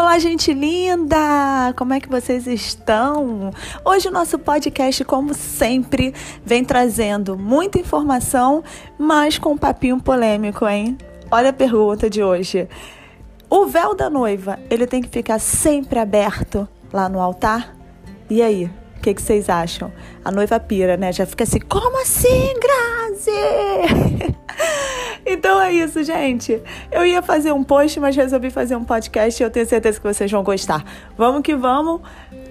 Olá, gente linda! Como é que vocês estão? Hoje o nosso podcast, como sempre, vem trazendo muita informação, mas com um papinho polêmico, hein? Olha a pergunta de hoje. O véu da noiva, ele tem que ficar sempre aberto lá no altar? E aí, o que, que vocês acham? A noiva pira, né? Já fica assim, como assim, Grazi? Então é isso, gente. Eu ia fazer um post, mas resolvi fazer um podcast e eu tenho certeza que vocês vão gostar. Vamos que vamos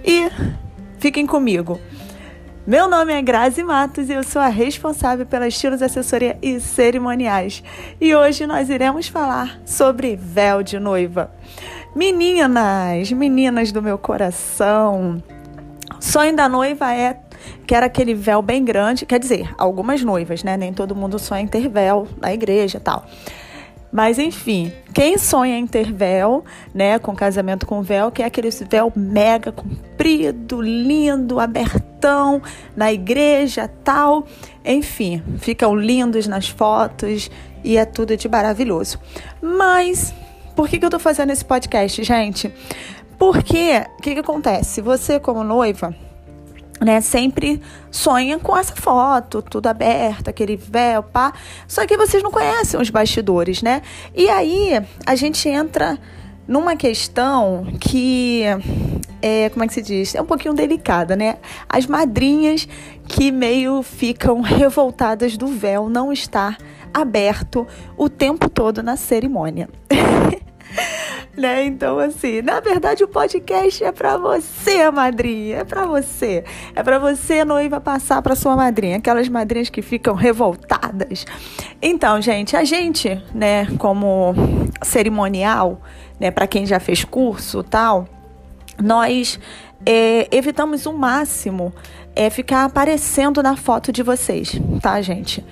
e fiquem comigo. Meu nome é Grazi Matos e eu sou a responsável pela Estilos Assessoria e Cerimoniais. E hoje nós iremos falar sobre véu de noiva. Meninas, meninas do meu coração, sonho da noiva é que era aquele véu bem grande, quer dizer, algumas noivas, né? Nem todo mundo sonha em ter véu na igreja tal. Mas enfim, quem sonha em ter véu, né, com casamento com véu, que é aquele véu mega comprido, lindo, abertão na igreja, tal. Enfim, ficam lindos nas fotos e é tudo de maravilhoso. Mas por que, que eu tô fazendo esse podcast, gente? Porque o que, que acontece? Você, como noiva, né, sempre sonha com essa foto, tudo aberto, aquele véu, pá. Só que vocês não conhecem os bastidores, né? E aí a gente entra numa questão que é, como é que se diz? É um pouquinho delicada, né? As madrinhas que meio ficam revoltadas do véu não estar aberto o tempo todo na cerimônia. né? Então, assim, na verdade o podcast é para você, madrinha, é para você. É para você, noiva, passar para sua madrinha, aquelas madrinhas que ficam revoltadas. Então, gente, a gente, né, como cerimonial, né, para quem já fez curso, tal, nós é, evitamos o máximo é ficar aparecendo na foto de vocês, tá, gente?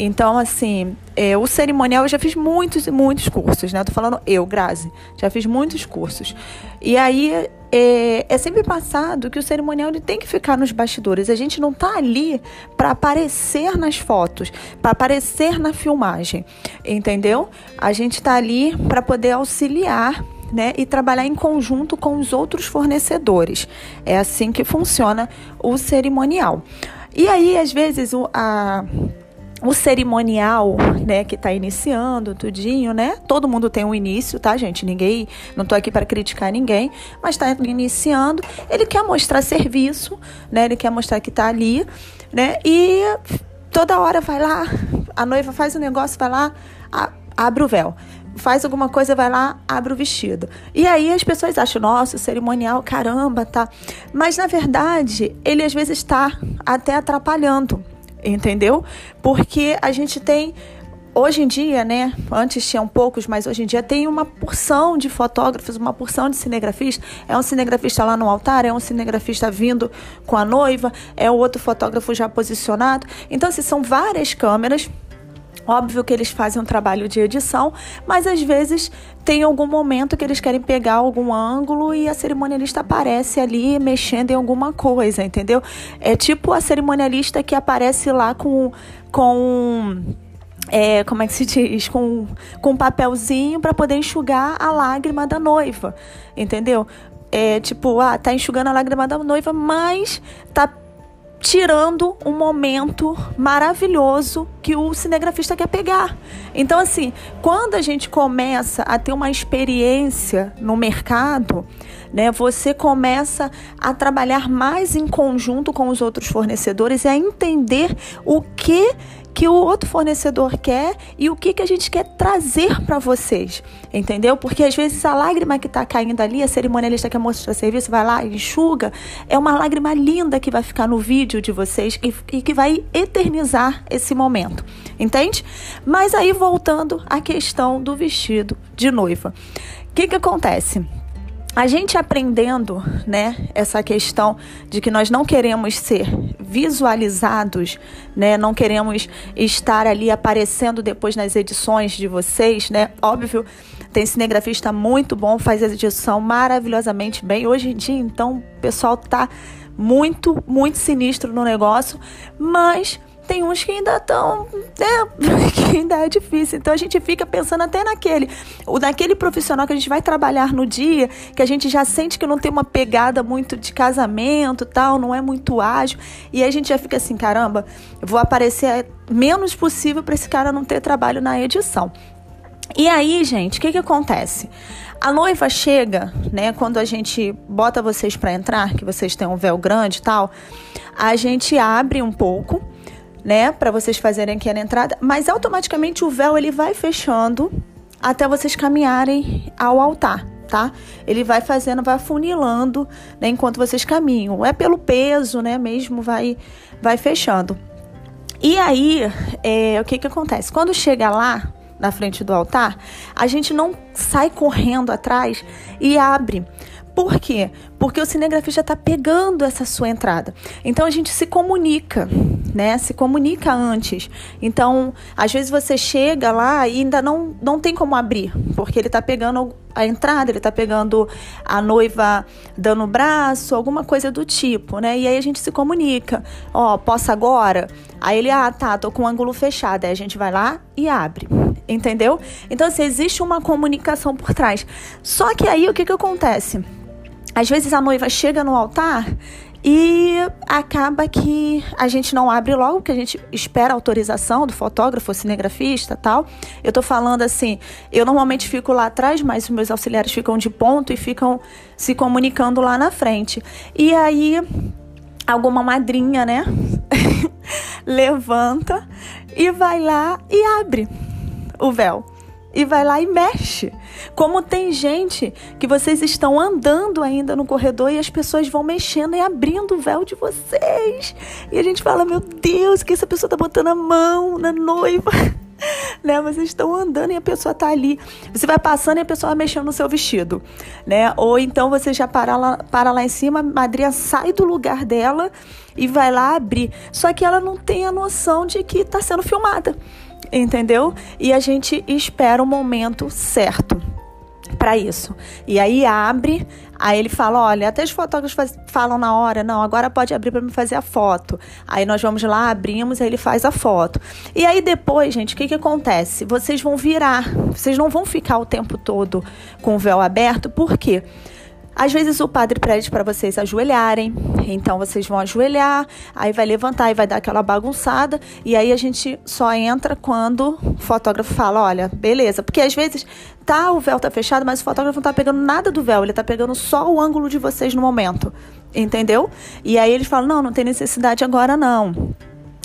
Então, assim, é, o cerimonial eu já fiz muitos e muitos cursos, né? Eu tô falando eu, Grazi, já fiz muitos cursos. E aí é, é, sempre passado que o cerimonial ele tem que ficar nos bastidores. A gente não tá ali para aparecer nas fotos, para aparecer na filmagem, entendeu? A gente tá ali para poder auxiliar né, e trabalhar em conjunto com os outros fornecedores. É assim que funciona o cerimonial. E aí, às vezes, o, a o cerimonial, né, que está iniciando, tudinho, né? Todo mundo tem um início, tá, gente? Ninguém, não estou aqui para criticar ninguém, mas está iniciando. Ele quer mostrar serviço, né? Ele quer mostrar que está ali, né? E toda hora vai lá, a noiva faz o um negócio, vai lá, abre o véu. Faz alguma coisa, vai lá, abre o vestido. E aí as pessoas acham, nossa, cerimonial, caramba, tá. Mas na verdade, ele às vezes está até atrapalhando entendeu? Porque a gente tem hoje em dia, né? Antes tinham poucos, mas hoje em dia tem uma porção de fotógrafos, uma porção de cinegrafistas. É um cinegrafista lá no altar, é um cinegrafista vindo com a noiva, é outro fotógrafo já posicionado. Então, assim, são várias câmeras Óbvio que eles fazem um trabalho de edição, mas às vezes tem algum momento que eles querem pegar algum ângulo e a cerimonialista aparece ali mexendo em alguma coisa, entendeu? É tipo a cerimonialista que aparece lá com. com é, como é que se diz? Com, com um papelzinho para poder enxugar a lágrima da noiva, entendeu? É tipo, ah, tá enxugando a lágrima da noiva, mas tá tirando um momento maravilhoso que o cinegrafista quer pegar. Então, assim, quando a gente começa a ter uma experiência no mercado, né, você começa a trabalhar mais em conjunto com os outros fornecedores e a entender o que que o outro fornecedor quer e o que, que a gente quer trazer para vocês, entendeu? Porque às vezes a lágrima que está caindo ali, a cerimonialista quer mostrar serviço, vai lá e enxuga, é uma lágrima linda que vai ficar no vídeo de vocês e, e que vai eternizar esse momento, entende? Mas aí voltando à questão do vestido de noiva, o que, que acontece? A gente aprendendo, né, essa questão de que nós não queremos ser visualizados, né, não queremos estar ali aparecendo depois nas edições de vocês, né? Óbvio, tem cinegrafista muito bom, faz a edição maravilhosamente bem. Hoje em dia, então, o pessoal tá muito, muito sinistro no negócio, mas tem uns que ainda estão, né, que ainda é difícil. Então a gente fica pensando até naquele, o daquele profissional que a gente vai trabalhar no dia, que a gente já sente que não tem uma pegada muito de casamento, tal, não é muito ágil, e aí a gente já fica assim, caramba, vou aparecer menos possível para esse cara não ter trabalho na edição. E aí, gente, o que que acontece? A noiva chega, né? Quando a gente bota vocês para entrar, que vocês têm um véu grande e tal, a gente abre um pouco, né? Para vocês fazerem aqui a entrada, mas automaticamente o véu ele vai fechando até vocês caminharem ao altar, tá? Ele vai fazendo, vai funilando, né? Enquanto vocês caminham. É pelo peso, né? Mesmo vai, vai fechando. E aí, é, o que que acontece? Quando chega lá, na frente do altar, a gente não sai correndo atrás e abre. Por quê? Porque o cinegrafista está pegando essa sua entrada. Então a gente se comunica, né? Se comunica antes. Então, às vezes você chega lá e ainda não, não tem como abrir, porque ele está pegando a entrada, ele está pegando a noiva dando o braço, alguma coisa do tipo, né? E aí a gente se comunica. Ó, oh, posso agora? Aí ele, ah, tá, tô com o ângulo fechado. Aí a gente vai lá e abre entendeu? Então, assim, existe uma comunicação por trás. Só que aí o que, que acontece? Às vezes a noiva chega no altar e acaba que a gente não abre logo, porque a gente espera a autorização do fotógrafo, cinegrafista tal. Eu tô falando assim, eu normalmente fico lá atrás, mas os meus auxiliares ficam de ponto e ficam se comunicando lá na frente. E aí, alguma madrinha, né, levanta e vai lá e abre o véu e vai lá e mexe. Como tem gente que vocês estão andando ainda no corredor e as pessoas vão mexendo e abrindo o véu de vocês. E a gente fala: Meu Deus, que essa pessoa tá botando a mão na noiva. né? Vocês estão andando e a pessoa tá ali. Você vai passando e a pessoa vai mexendo no seu vestido, né? Ou então você já para lá, para lá em cima, a madrinha sai do lugar dela e vai lá abrir. Só que ela não tem a noção de que está sendo filmada entendeu? E a gente espera o momento certo para isso. E aí abre, aí ele fala: olha, até os fotógrafos falam na hora, não, agora pode abrir para me fazer a foto. Aí nós vamos lá, abrimos, aí ele faz a foto. E aí depois, gente, o que, que acontece? Vocês vão virar, vocês não vão ficar o tempo todo com o véu aberto, por quê? Porque às vezes o padre pede para vocês ajoelharem, então vocês vão ajoelhar, aí vai levantar e vai dar aquela bagunçada, e aí a gente só entra quando o fotógrafo fala, olha, beleza, porque às vezes tá o véu tá fechado, mas o fotógrafo não tá pegando nada do véu, ele tá pegando só o ângulo de vocês no momento. Entendeu? E aí eles falam: "Não, não tem necessidade agora não"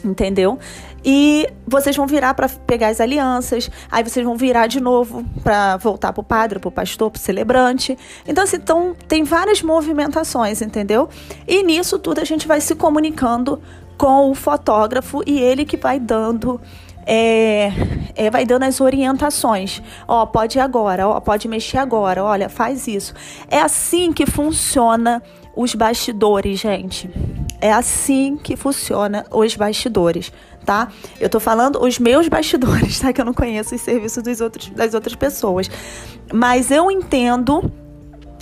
entendeu? E vocês vão virar para pegar as alianças, aí vocês vão virar de novo para voltar para o padre, para o pastor, para o celebrante. Então, assim, então, tem várias movimentações, entendeu? E nisso tudo a gente vai se comunicando com o fotógrafo e ele que vai dando é, é, vai dando as orientações. Ó, pode ir agora, ó, pode mexer agora, olha, faz isso. É assim que funciona os bastidores, gente. É assim que funciona os bastidores, tá? Eu tô falando os meus bastidores, tá? Que eu não conheço os serviços dos outros, das outras pessoas. Mas eu entendo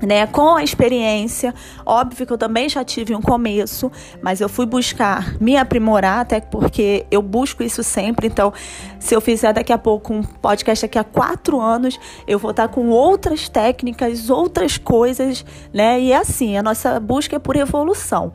né, com a experiência, óbvio que eu também já tive um começo, mas eu fui buscar me aprimorar, até porque eu busco isso sempre. Então, se eu fizer daqui a pouco um podcast daqui a quatro anos, eu vou estar com outras técnicas, outras coisas, né? E é assim, a nossa busca é por evolução.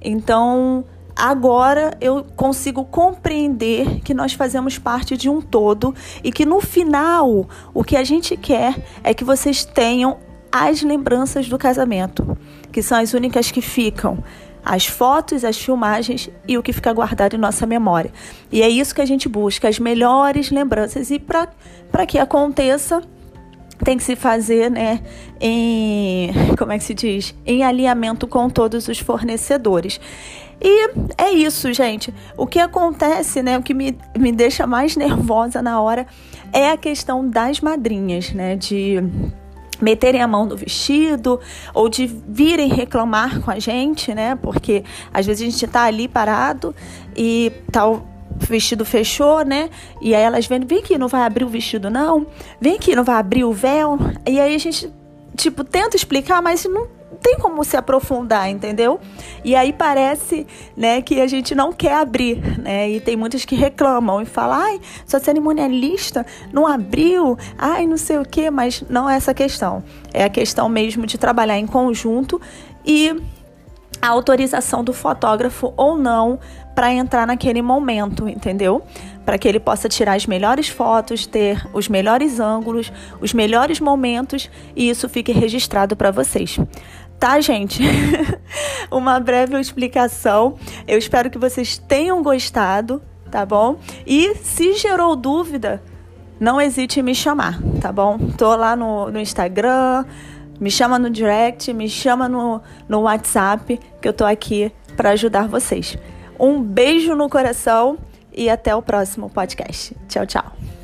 Então, agora eu consigo compreender que nós fazemos parte de um todo e que no final o que a gente quer é que vocês tenham as lembranças do casamento, que são as únicas que ficam. As fotos, as filmagens e o que fica guardado em nossa memória. E é isso que a gente busca, as melhores lembranças. E para que aconteça, tem que se fazer, né, em, como é que se diz? Em alinhamento com todos os fornecedores. E é isso, gente. O que acontece, né, o que me, me deixa mais nervosa na hora é a questão das madrinhas, né, de meterem a mão no vestido ou de virem reclamar com a gente, né? Porque às vezes a gente tá ali parado e tal o vestido fechou, né? E aí elas vêm, vem aqui, não vai abrir o vestido não? Vem aqui, não vai abrir o véu? E aí a gente tipo tenta explicar, mas não tem como se aprofundar, entendeu? E aí parece, né, que a gente não quer abrir, né? E tem muitas que reclamam e falam, ai, sua cerimonialista não abriu, ai, não sei o quê, mas não é essa questão. É a questão mesmo de trabalhar em conjunto e a autorização do fotógrafo ou não para entrar naquele momento, entendeu? Para que ele possa tirar as melhores fotos, ter os melhores ângulos, os melhores momentos e isso fique registrado para vocês. Tá, gente? Uma breve explicação. Eu espero que vocês tenham gostado, tá bom? E se gerou dúvida, não hesite em me chamar, tá bom? Tô lá no, no Instagram, me chama no direct, me chama no, no WhatsApp, que eu tô aqui para ajudar vocês. Um beijo no coração e até o próximo podcast. Tchau, tchau.